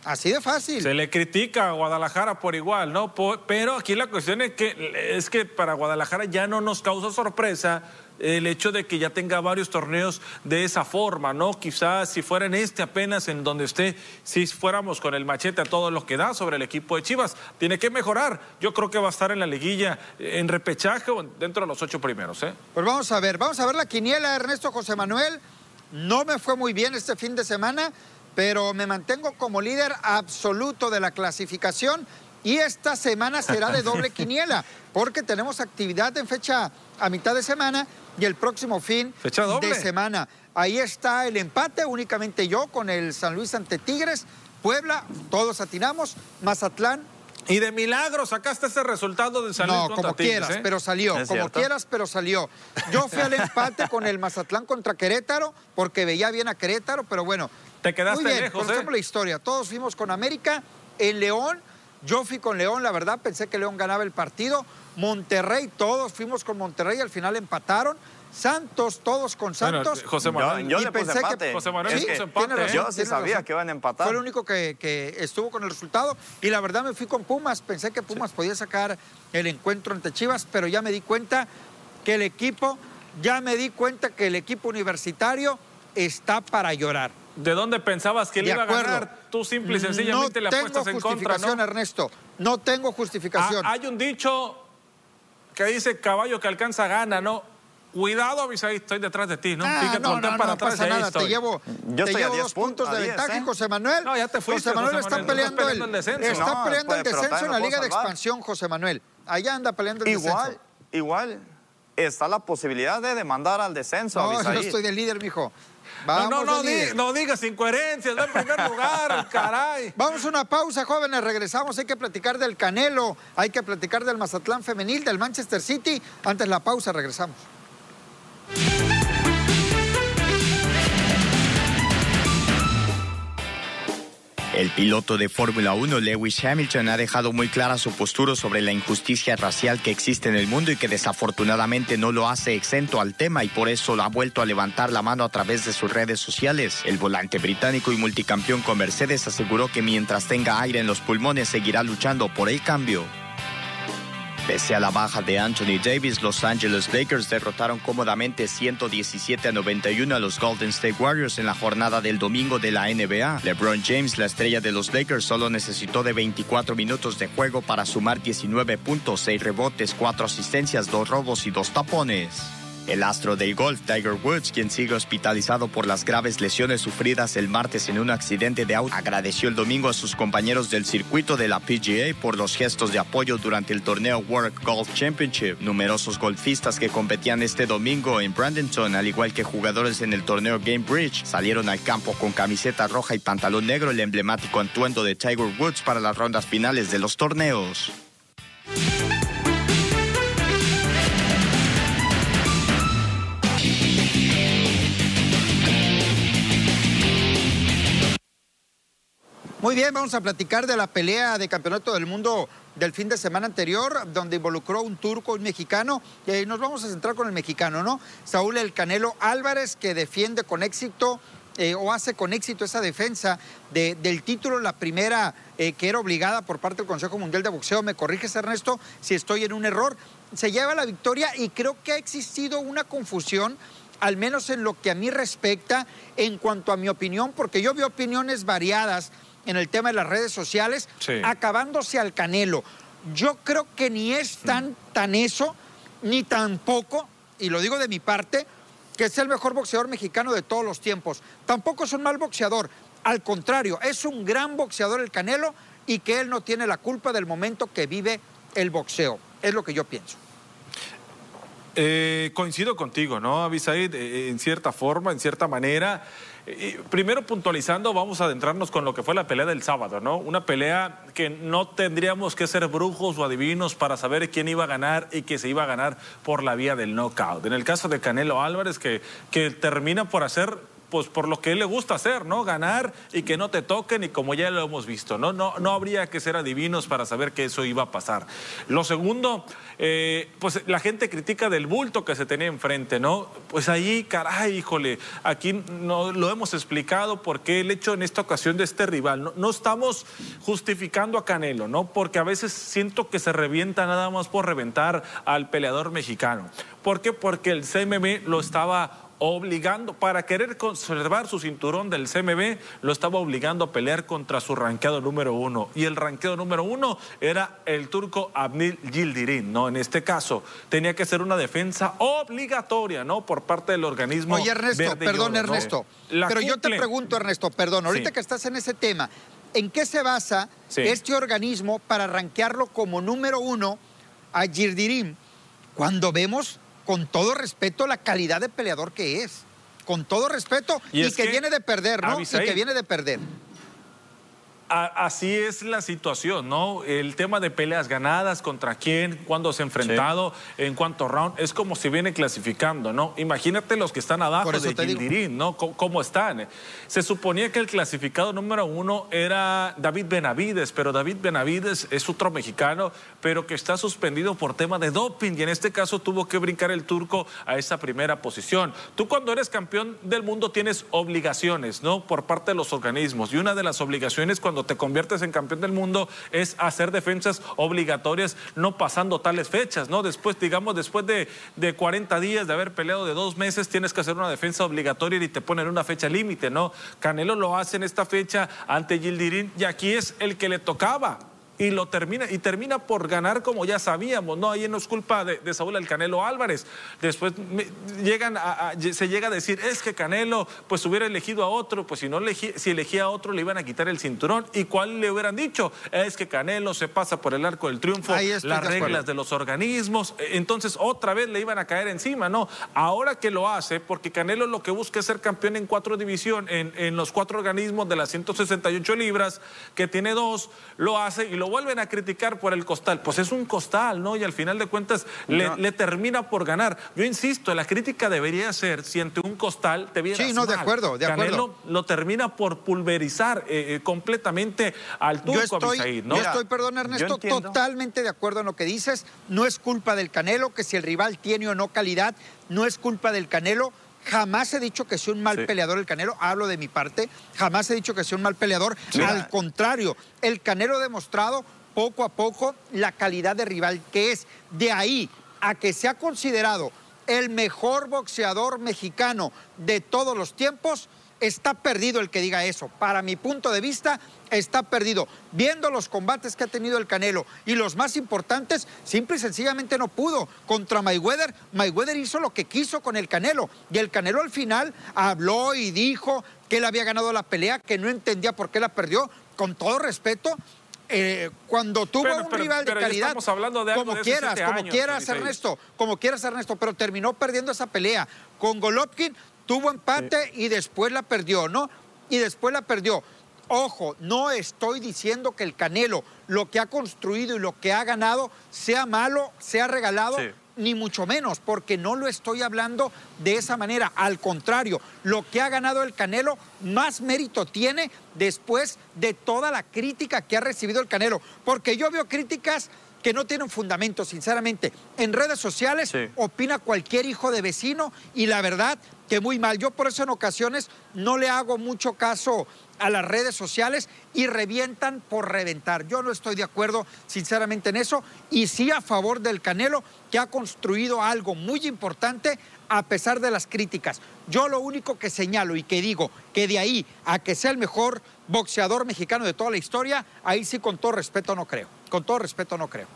Speaker 2: Así de fácil.
Speaker 3: Se le critica a Guadalajara por igual, ¿no? Pero aquí la cuestión es que, es que para Guadalajara ya no nos causa sorpresa el hecho de que ya tenga varios torneos de esa forma, ¿no? Quizás si fuera en este apenas en donde esté, si fuéramos con el machete a todo lo que da sobre el equipo de Chivas, tiene que mejorar. Yo creo que va a estar en la liguilla en repechaje o dentro de los ocho primeros, ¿eh?
Speaker 2: Pues vamos a ver, vamos a ver la quiniela, Ernesto José Manuel. No me fue muy bien este fin de semana, pero me mantengo como líder absoluto de la clasificación y esta semana será de doble quiniela, porque tenemos actividad en fecha a mitad de semana y el próximo fin
Speaker 3: Fecha doble.
Speaker 2: de semana. Ahí está el empate, únicamente yo con el San Luis ante Tigres, Puebla, todos atinamos, Mazatlán
Speaker 3: Y de milagro sacaste ese resultado de San Luis
Speaker 2: no,
Speaker 3: contra
Speaker 2: como
Speaker 3: Tigres,
Speaker 2: quieras,
Speaker 3: ¿eh?
Speaker 2: pero salió. Como
Speaker 9: cierto.
Speaker 2: quieras, pero salió. Yo fui al empate con el Mazatlán contra Querétaro porque veía bien a Querétaro, pero bueno.
Speaker 3: Te quedaste
Speaker 2: muy bien,
Speaker 3: lejos,
Speaker 2: conocemos
Speaker 3: ¿eh?
Speaker 2: la historia. Todos fuimos con América. En León, yo fui con León, la verdad, pensé que León ganaba el partido. Monterrey, todos fuimos con Monterrey, al final empataron. Santos, todos con
Speaker 3: Bueno,
Speaker 2: Santos.
Speaker 3: José Manuel.
Speaker 9: Yo
Speaker 2: Y
Speaker 9: le puse
Speaker 2: pensé que-.
Speaker 3: José Manuel
Speaker 9: Es que
Speaker 3: empate,
Speaker 2: razón,
Speaker 3: ¿eh?
Speaker 9: Yo sí sabía
Speaker 2: razón.
Speaker 9: que iban a empatar.
Speaker 2: Fue el único que, que estuvo con el resultado. Y la verdad me fui con Pumas. Pensé que Pumas podía sacar el encuentro ante Chivas, pero ya me di cuenta que el equipo, ya me di cuenta que el equipo universitario está para llorar.
Speaker 3: ¿De dónde pensabas que le iba a ganar? Tú simple y sencillamente
Speaker 2: no
Speaker 3: le apuestas
Speaker 2: tengo
Speaker 3: en contra,
Speaker 2: justificación,
Speaker 3: ¿no?
Speaker 2: Ernesto. No tengo justificación.
Speaker 3: Ah, hay un dicho que dice caballo que alcanza gana, ¿no? Cuidado, Abisaí, estoy detrás de ti, ¿no?
Speaker 2: Ah,
Speaker 3: Fíjate,
Speaker 2: no, no,
Speaker 3: para
Speaker 2: no
Speaker 3: atrás
Speaker 2: pasa nada. Te
Speaker 3: estoy.
Speaker 2: llevo,
Speaker 9: Yo
Speaker 2: te
Speaker 9: estoy a
Speaker 2: llevo
Speaker 9: 10
Speaker 2: dos puntos de
Speaker 9: a 10,
Speaker 2: ventaja,
Speaker 9: ¿eh?
Speaker 2: José Manuel.
Speaker 3: No, ya te fuiste,
Speaker 2: José Manuel
Speaker 3: José
Speaker 2: está
Speaker 3: Manuel, estás
Speaker 2: peleando,
Speaker 3: el descenso.
Speaker 2: Está
Speaker 9: No,
Speaker 2: peleando el descenso en la Liga de. Expansión, José Manuel. Allá anda peleando el
Speaker 9: Igual,
Speaker 2: descenso.
Speaker 9: igual. Está la posibilidad de demandar al descenso.
Speaker 2: No, yo estoy de líder, mijo.
Speaker 3: No,
Speaker 2: Vamos
Speaker 3: no, no, di- digas incoherencias, va en primer lugar, caray.
Speaker 2: Vamos a una pausa, jóvenes. Regresamos. Hay que platicar del Canelo. Hay que platicar del Mazatlán Femenil, del Manchester City. Antes la pausa, regresamos.
Speaker 1: El piloto de Fórmula 1 Lewis Hamilton ha dejado muy clara su postura sobre la injusticia racial que existe en el mundo y que desafortunadamente no lo hace exento al tema y por eso ha vuelto a levantar la mano a través de sus redes sociales. El volante británico y multicampeón con Mercedes aseguró que mientras tenga aire en los pulmones seguirá luchando por el cambio. Pese a la baja de Anthony Davis, Los Angeles Lakers derrotaron cómodamente 117 a 91 a los Golden State Warriors en la jornada del domingo de la NBA. LeBron James, la estrella de los Lakers, solo necesitó de 24 minutos de juego para sumar 19 puntos, 6 rebotes, 4 asistencias, 2 robos y 2 tapones. El astro del golf, Tiger Woods, quien sigue hospitalizado por las graves lesiones sufridas el martes en un accidente de auto, agradeció el domingo a sus compañeros del circuito de la PGA por los gestos de apoyo durante el torneo World Golf Championship. Numerosos golfistas que competían este domingo en Bradenton, al igual que jugadores en el torneo Game Bridge, salieron al campo con camiseta roja y pantalón negro, el emblemático atuendo de Tiger Woods para las rondas finales de los torneos.
Speaker 2: Muy bien, vamos a platicar de la pelea de campeonato del mundo del fin de semana anterior, donde involucró un turco, un mexicano, y nos vamos a centrar con el mexicano, ¿no? Saúl El Canelo Álvarez, que defiende con éxito eh, o hace con éxito esa defensa de- del título, la primera eh, que era obligada por parte del Consejo Mundial de Boxeo. Me corriges, Ernesto, si estoy en un error. Se lleva la victoria y creo que ha existido una confusión al menos en lo que a mí respecta, en cuanto a mi opinión, porque yo vi opiniones variadas en el tema de las redes sociales,
Speaker 3: Sí.
Speaker 2: acabándose al canelo. Yo creo que ni es tan, tan eso, ni tampoco, y lo digo de mi parte, que es el mejor boxeador mexicano de todos los tiempos. Tampoco es un mal boxeador, al contrario, es un gran boxeador el Canelo y que él no tiene la culpa del momento que vive el boxeo. Es lo que yo pienso.
Speaker 3: Eh, coincido contigo, ¿no, Abisaid? Eh, en cierta forma, en cierta manera. primero puntualizando, vamos a adentrarnos con lo que fue la pelea del sábado, ¿no? Una pelea que no tendríamos que ser brujos o adivinos para saber quién iba a ganar y que se iba a ganar por la vía del knockout. En el caso de Canelo Álvarez, que, que termina por hacer pues por lo que él le gusta hacer, ¿no? Ganar y que no te toquen y como ya lo hemos visto, ¿no? No, no habría que ser adivinos para saber que eso iba a pasar. Lo segundo, eh, pues la gente critica del bulto que se tenía enfrente, ¿no? Pues ahí, caray, híjole, aquí no lo hemos explicado porque el hecho en esta ocasión de este rival, no, no estamos justificando a Canelo, ¿no? Porque a veces siento que se revienta nada más por reventar al peleador mexicano. ¿Por qué? Porque el CMB lo estaba obligando, para querer conservar su cinturón del CMB, lo estaba obligando a pelear contra su ranqueado número uno. Y el ranqueado número uno era el turco Abnil Yildirim, ¿no? En este caso, tenía que ser una defensa obligatoria, ¿no? Por parte del organismo.
Speaker 2: Oye, Ernesto, perdón, Ernesto. Pero yo te pregunto, Ernesto, perdón, ahorita que estás en ese tema, ¿en qué se basa este organismo para ranquearlo como número uno a Yildirim cuando vemos con todo respeto, la calidad de peleador que es. Con todo respeto y, que, viene de perder, ¿no? Y que viene de perder
Speaker 3: así es la situación, ¿no? El tema de peleas ganadas, contra quién, cuándo se ha enfrentado, en cuánto round, es como si viene clasificando, ¿no? Imagínate los que están abajo de Gildirín, ¿no? ¿Cómo, están? Se suponía que el clasificado número uno era David Benavides, pero David Benavides es otro mexicano, pero que está suspendido por tema de doping y en este caso tuvo que brincar el turco a esa primera posición. Tú cuando eres campeón del mundo tienes obligaciones, ¿no? Por parte de los organismos y una de las obligaciones cuando te conviertes en campeón del mundo es hacer defensas obligatorias no pasando tales fechas, ¿no? Después, digamos, después de, de 40 días de haber peleado de dos meses, tienes que hacer una defensa obligatoria y te ponen una fecha límite, ¿no? Canelo lo hace en esta fecha ante Gildirín y aquí es el que le tocaba y lo termina y termina por ganar como ya sabíamos, ¿no? Ahí no es culpa de, Saúl el Canelo Álvarez. Después llegan se llega a decir, es que Canelo pues hubiera elegido a otro, pues si no elegí, si elegía a otro le iban a quitar el cinturón. ¿Y cuál le hubieran dicho? Es que Canelo se pasa por el arco del triunfo, las reglas de los organismos. E, entonces otra vez le iban a caer encima, ¿no? Ahora que lo hace, porque Canelo lo que busca es ser campeón en cuatro divisiones, en, en los cuatro organismos de las 168 libras, que tiene dos, lo hace y lo vuelven a criticar por el costal. Pues es un costal, ¿no? Y al final de cuentas le, termina por ganar. Yo insisto, la crítica debería ser si ante un costal te viene
Speaker 2: Sí, no, de acuerdo, de
Speaker 3: acuerdo. lo termina por pulverizar eh, eh, completamente al turco
Speaker 2: yo estoy, ¿no? Yo estoy, perdón Ernesto, totalmente de acuerdo en lo que dices. No es culpa del Canelo que si el rival tiene o no calidad, no es culpa del Canelo Jamás he dicho que sea un mal peleador el Canelo, hablo de mi parte. Jamás he dicho que sea un mal peleador. Al contrario, el Canelo ha demostrado poco a poco la calidad de rival que es. De ahí a que se ha considerado el mejor boxeador mexicano de todos los tiempos, está perdido el que diga eso. Para mi punto de vista, está perdido. Viendo los combates que ha tenido el Canelo y los más importantes, simple y sencillamente no pudo. Contra Mayweather, Mayweather hizo lo que quiso con el Canelo. Y el Canelo al final habló y dijo que él había ganado la pelea, que no entendía por qué la perdió. Con todo respeto, eh, cuando tuvo un rival de calidad,
Speaker 3: hablando de
Speaker 2: como quieras, como quieras Ernesto, como quieras Ernesto, pero terminó perdiendo esa pelea. Con Golovkin tuvo empate y después la perdió, ¿no? Y después la perdió. Ojo, no estoy diciendo que el Canelo, lo que ha construido y lo que ha ganado, sea malo, sea regalado, ni mucho menos, porque no lo estoy hablando de esa manera. Al contrario, lo que ha ganado el Canelo más mérito tiene después de toda la crítica que ha recibido el Canelo, porque yo veo críticas que no tienen fundamento, sinceramente. En redes sociales opina cualquier hijo de vecino y la verdad que muy mal. Yo por eso en ocasiones no le hago mucho caso a las redes sociales y revientan por reventar. Yo no estoy de acuerdo sinceramente en eso y sí a favor del Canelo que ha construido algo muy importante a pesar de las críticas. Yo lo único que señalo y que digo que de ahí a que sea el mejor boxeador mexicano de toda la historia, ahí sí con todo respeto no creo. Con todo respeto no creo.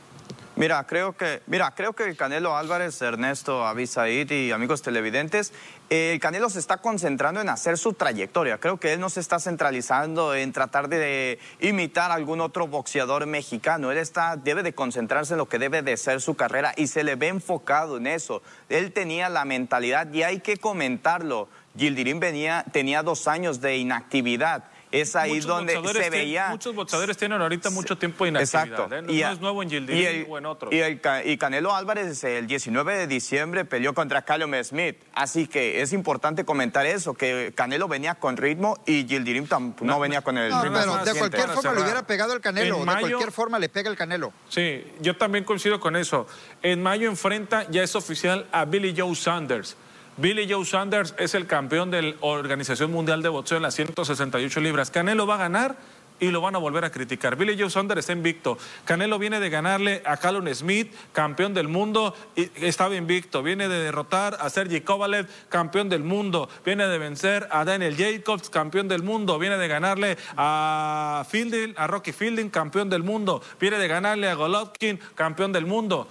Speaker 1: Mira, creo que, mira, creo que Canelo Álvarez, Ernesto Avisaid y amigos televidentes, el eh, Canelo se está concentrando en hacer su trayectoria. Creo que él no se está centralizando en tratar de imitar a algún otro boxeador mexicano. Él está, debe de concentrarse en lo que debe de ser su carrera y se le ve enfocado en eso. Él tenía la mentalidad y hay que comentarlo. Gildirim venía, tenía dos años de inactividad. Es ahí
Speaker 3: Muchos
Speaker 1: donde
Speaker 3: boxeadores
Speaker 1: se
Speaker 3: tienen-
Speaker 1: veía...
Speaker 3: muchos boxeadores tienen ahorita mucho tiempo de inactividad.
Speaker 1: Exacto.
Speaker 3: ¿eh? No,
Speaker 1: Y
Speaker 3: no
Speaker 1: a-
Speaker 3: es nuevo en
Speaker 1: y
Speaker 3: Gildirim
Speaker 1: el-
Speaker 3: o en otros.
Speaker 1: Y, el Ca- y Canelo Álvarez el 19 de diciembre peleó contra Callum Smith. Así que es importante comentar eso, que Canelo venía con ritmo y Gildirim tam- no, venía con el
Speaker 2: No,
Speaker 1: ritmo
Speaker 2: pero de cualquier forma le hubiera pegado el Canelo.
Speaker 3: En
Speaker 2: De cualquier forma le pega el Canelo.
Speaker 3: Sí, yo también coincido con eso. En mayo enfrenta, ya es oficial, a Billy Joe Sanders. Billy Joe Sanders es el campeón de la Organización Mundial de Boxeo en las 168 libras. Canelo va a ganar y lo van a volver a criticar. Billy Joe Sanders está invicto. Canelo viene de ganarle a Callum Smith, campeón del mundo, estaba invicto. Viene de derrotar a Sergey Kovalev, campeón del mundo. Viene de vencer a Daniel Jacobs, campeón del mundo. Viene de ganarle a Fielding, a Rocky Fielding, campeón del mundo. Viene de ganarle a Golovkin, campeón del mundo.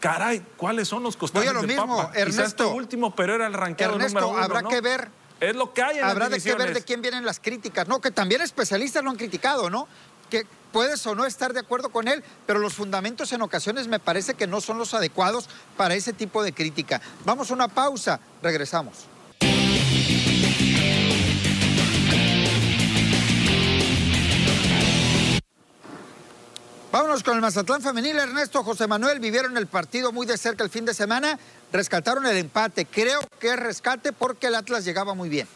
Speaker 3: Caray, ¿cuáles son los costales
Speaker 2: Voy a lo
Speaker 3: de
Speaker 2: mismo,
Speaker 3: papa?
Speaker 2: Ernesto.
Speaker 3: este último, pero era el ranqueado
Speaker 2: Ernesto,
Speaker 3: número uno,
Speaker 2: habrá
Speaker 3: ¿no?
Speaker 2: que ver.
Speaker 3: Es lo que hay en las
Speaker 2: Habrá de qué ver de quién vienen las críticas. No, que también especialistas lo han criticado, ¿no? Que puedes o no estar de acuerdo con él, pero los fundamentos en ocasiones me parece que no son los adecuados para ese tipo de crítica. Vamos a una pausa, regresamos. Vámonos con el Mazatlán femenil. Ernesto, José Manuel vivieron el partido muy de cerca el fin de semana, rescataron el empate. Creo que es rescate porque el Atlas llegaba muy bien.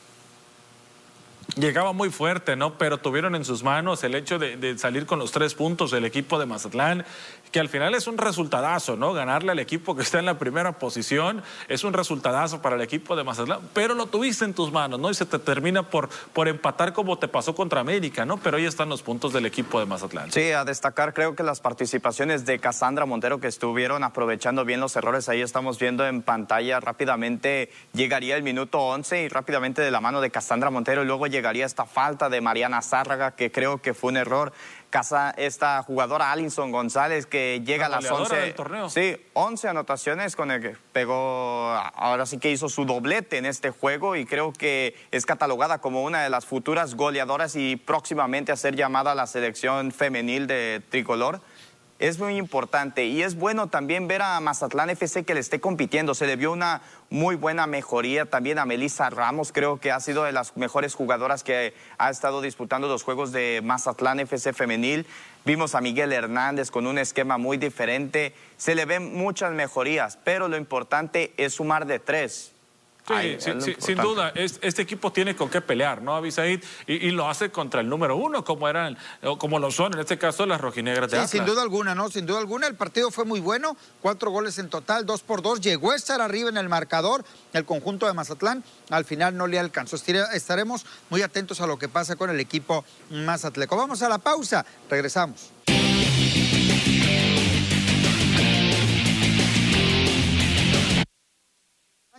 Speaker 3: Llegaba muy fuerte, ¿no? Pero tuvieron en sus manos el hecho de, de salir con los tres puntos del equipo de Mazatlán, que al final es un resultadazo, ¿no? Ganarle al equipo que está en la primera posición es un resultadazo para el equipo de Mazatlán, pero lo tuviste en tus manos, ¿no? Y se te termina por, por empatar como te pasó contra América, ¿no? Pero ahí están los puntos del equipo de Mazatlán.
Speaker 1: Sí, a destacar creo que las participaciones de Cassandra Montero que estuvieron aprovechando bien los errores. Ahí estamos viendo en pantalla rápidamente llegaría el minuto 11 y rápidamente de la mano de Cassandra Montero y luego llegaría esta falta de Mariana Zárraga que creo que fue un error. Casa, esta jugadora Alinson González que llega
Speaker 3: La
Speaker 1: a las
Speaker 3: goleadora
Speaker 1: 11.
Speaker 3: del torneo.
Speaker 1: Sí, 11 anotaciones con el que pegó, ahora sí que hizo su doblete en este juego y creo que es catalogada como una de las futuras goleadoras y próximamente a ser llamada a la selección femenil de tricolor. Es muy importante y es bueno también ver a Mazatlán FC que le esté compitiendo. Se le vio una muy buena mejoría también a Melissa Ramos. Creo que ha sido de las mejores jugadoras que ha estado disputando los juegos de Mazatlán FC femenil. Vimos a Miguel Hernández con un esquema muy diferente. Se le ven muchas mejorías, pero lo importante es sumar de tres.
Speaker 3: Sí,
Speaker 1: Ay,
Speaker 3: sí, sí, sin duda, es- este equipo tiene con qué pelear, ¿no, Abisaid? Y, y lo hace contra el número uno, como eran, como lo son, en este caso, las rojinegras de
Speaker 2: Sí,
Speaker 3: Atlas.
Speaker 2: sin duda alguna, ¿no? Sin duda alguna. El partido fue muy bueno. Cuatro goles en total, dos por dos. Llegó a estar arriba en el marcador el conjunto de Mazatlán. Al final no le alcanzó. Estaremos muy atentos a lo que pasa con el equipo Mazatleco. Vamos a la pausa. Regresamos.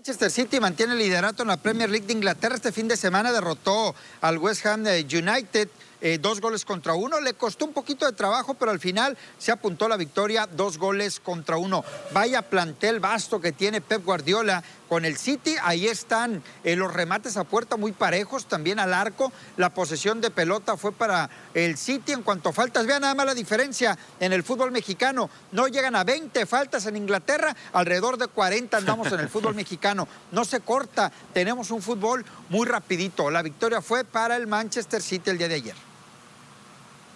Speaker 2: Manchester City mantiene el liderato en la Premier League de Inglaterra. Este fin de semana derrotó al West Ham eh, United eh, dos goles contra uno. Le costó un poquito de trabajo, pero al final se apuntó la victoria, dos goles contra uno. Vaya plantel vasto que tiene Pep Guardiola con el City. Ahí están eh, los remates a puerta muy parejos, también al arco. La posesión de pelota fue para el City en cuanto a faltas. Vean nada más la diferencia en el fútbol mexicano. No llegan a 20 faltas en Inglaterra, alrededor de 40 andamos en el fútbol mexicano. No se corta, tenemos un fútbol muy rapidito. La victoria fue para el Manchester City el día de ayer.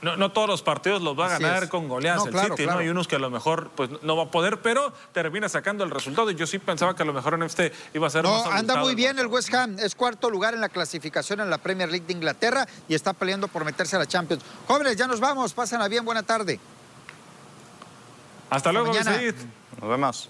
Speaker 3: No, no todos los partidos los va a
Speaker 2: Así
Speaker 3: ganar
Speaker 2: es.
Speaker 3: con goleadas
Speaker 2: No,
Speaker 3: el
Speaker 2: claro,
Speaker 3: City,
Speaker 2: claro.
Speaker 3: ¿no? Y unos que a lo mejor pues, no va a poder, pero termina sacando el resultado. Y yo sí pensaba que a lo mejor en este iba a ser
Speaker 2: No,
Speaker 3: más
Speaker 2: anda muy bien el. West Ham. Es cuarto lugar en la clasificación en la Premier League de Inglaterra y está peleando por meterse a la Champions. Jóvenes, ya nos vamos. Pásenla bien. Buena tarde.
Speaker 3: Hasta luego,
Speaker 2: mañana.
Speaker 3: Bisaid.
Speaker 1: Nos vemos.